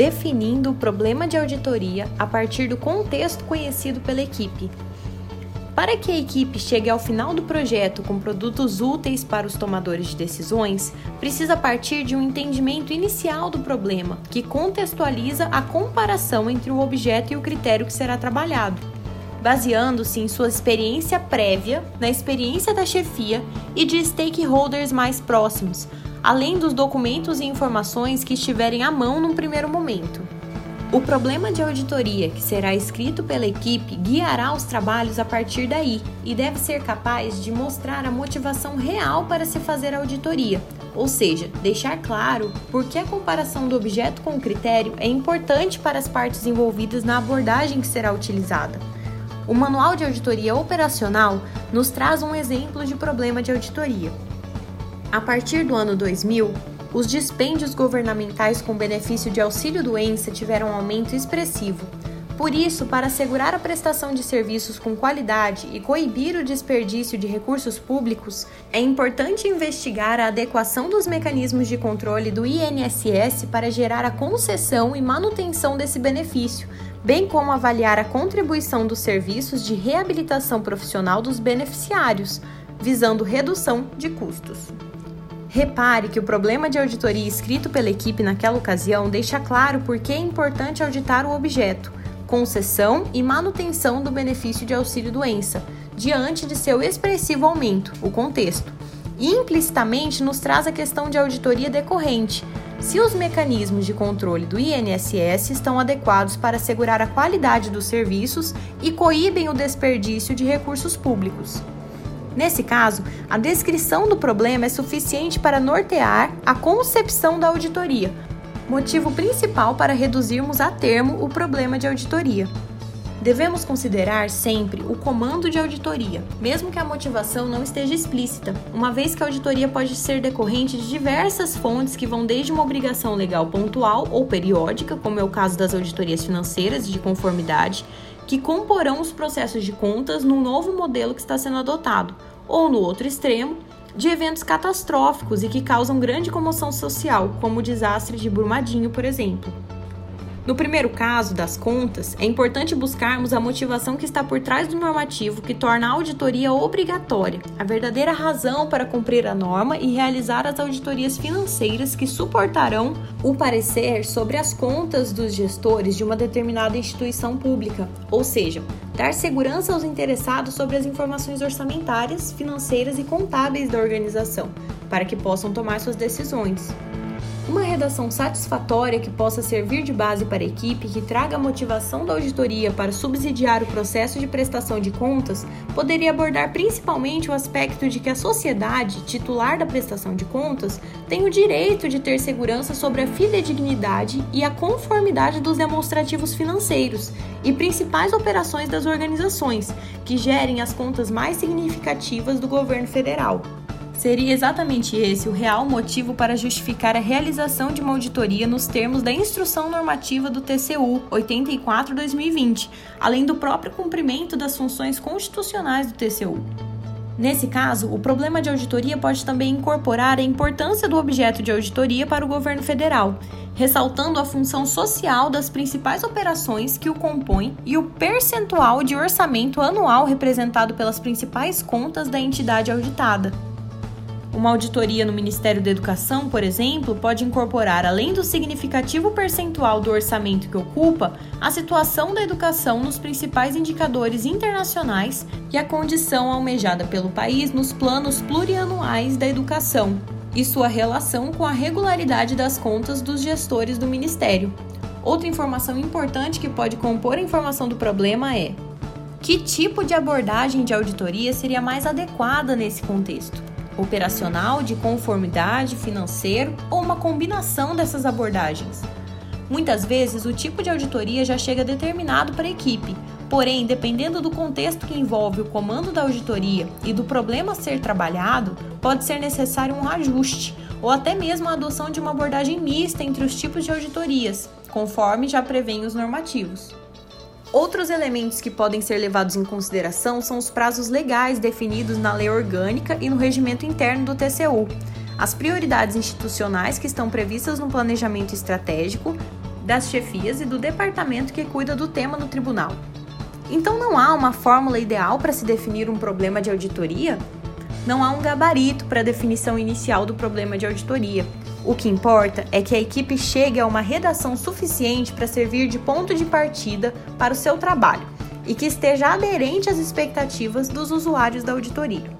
definindo o problema de auditoria a partir do contexto conhecido pela equipe. Para que a equipe chegue ao final do projeto com produtos úteis para os tomadores de decisões, precisa partir de um entendimento inicial do problema, que contextualiza a comparação entre o objeto e o critério que será trabalhado, baseando-se em sua experiência prévia, na experiência da chefia e de stakeholders mais próximos, além dos documentos e informações que estiverem à mão num primeiro momento. O problema de auditoria que será escrito pela equipe guiará os trabalhos a partir daí e deve ser capaz de mostrar a motivação real para se fazer a auditoria, ou seja, deixar claro por que a comparação do objeto com o critério é importante para as partes envolvidas na abordagem que será utilizada. O Manual de Auditoria Operacional nos traz um exemplo de problema de auditoria. A partir do ano 2000, os dispêndios governamentais com benefício de auxílio-doença tiveram um aumento expressivo. Por isso, para assegurar a prestação de serviços com qualidade e coibir o desperdício de recursos públicos, é importante investigar a adequação dos mecanismos de controle do INSS para gerar a concessão e manutenção desse benefício, bem como avaliar a contribuição dos serviços de reabilitação profissional dos beneficiários, visando redução de custos. Repare que o problema de auditoria escrito pela equipe naquela ocasião deixa claro por que é importante auditar o objeto, concessão e manutenção do benefício de auxílio-doença, diante de seu expressivo aumento, o contexto. E implicitamente nos traz a questão de auditoria decorrente, se os mecanismos de controle do INSS estão adequados para assegurar a qualidade dos serviços e coíbem o desperdício de recursos públicos. Nesse caso, a descrição do problema é suficiente para nortear a concepção da auditoria, motivo principal para reduzirmos a termo o problema de auditoria. Devemos considerar sempre o comando de auditoria, mesmo que a motivação não esteja explícita, uma vez que a auditoria pode ser decorrente de diversas fontes que vão desde uma obrigação legal pontual ou periódica, como é o caso das auditorias financeiras de conformidade, que comporão os processos de contas no novo modelo que está sendo adotado, ou no outro extremo, de eventos catastróficos e que causam grande comoção social, como o desastre de Brumadinho, por exemplo. No primeiro caso, das contas, é importante buscarmos a motivação que está por trás do normativo que torna a auditoria obrigatória, a verdadeira razão para cumprir a norma e realizar as auditorias financeiras que suportarão o parecer sobre as contas dos gestores de uma determinada instituição pública, ou seja, dar segurança aos interessados sobre as informações orçamentárias, financeiras e contábeis da organização, para que possam tomar suas decisões. Uma redação satisfatória que possa servir de base para a equipe que traga a motivação da auditoria para subsidiar o processo de prestação de contas poderia abordar principalmente o aspecto de que a sociedade, titular da prestação de contas, tem o direito de ter segurança sobre a fidedignidade e a conformidade dos demonstrativos financeiros e principais operações das organizações que gerem as contas mais significativas do governo federal. Seria exatamente esse o real motivo para justificar a realização de uma auditoria nos termos da Instrução Normativa do TCU 84-2020, além do próprio cumprimento das funções constitucionais do TCU. Nesse caso, o problema de auditoria pode também incorporar a importância do objeto de auditoria para o governo federal, ressaltando a função social das principais operações que o compõem e o percentual de orçamento anual representado pelas principais contas da entidade auditada. Uma auditoria no Ministério da Educação, por exemplo, pode incorporar, além do significativo percentual do orçamento que ocupa, a situação da educação nos principais indicadores internacionais e a condição almejada pelo país nos planos plurianuais da educação e sua relação com a regularidade das contas dos gestores do Ministério. Outra informação importante que pode compor a informação do problema é: que tipo de abordagem de auditoria seria mais adequada nesse contexto? Operacional, de conformidade, financeiro ou uma combinação dessas abordagens. Muitas vezes, o tipo de auditoria já chega determinado para a equipe, porém, dependendo do contexto que envolve o comando da auditoria e do problema a ser trabalhado, pode ser necessário um ajuste ou até mesmo a adoção de uma abordagem mista entre os tipos de auditorias, conforme já prevêem os normativos. Outros elementos que podem ser levados em consideração são os prazos legais definidos na lei orgânica e no regimento interno do TCU, as prioridades institucionais que estão previstas no planejamento estratégico, das chefias e do departamento que cuida do tema no tribunal. Então não há uma fórmula ideal para se definir um problema de auditoria? Não há um gabarito para a definição inicial do problema de auditoria. O que importa é que a equipe chegue a uma redação suficiente para servir de ponto de partida para o seu trabalho e que esteja aderente às expectativas dos usuários da auditoria.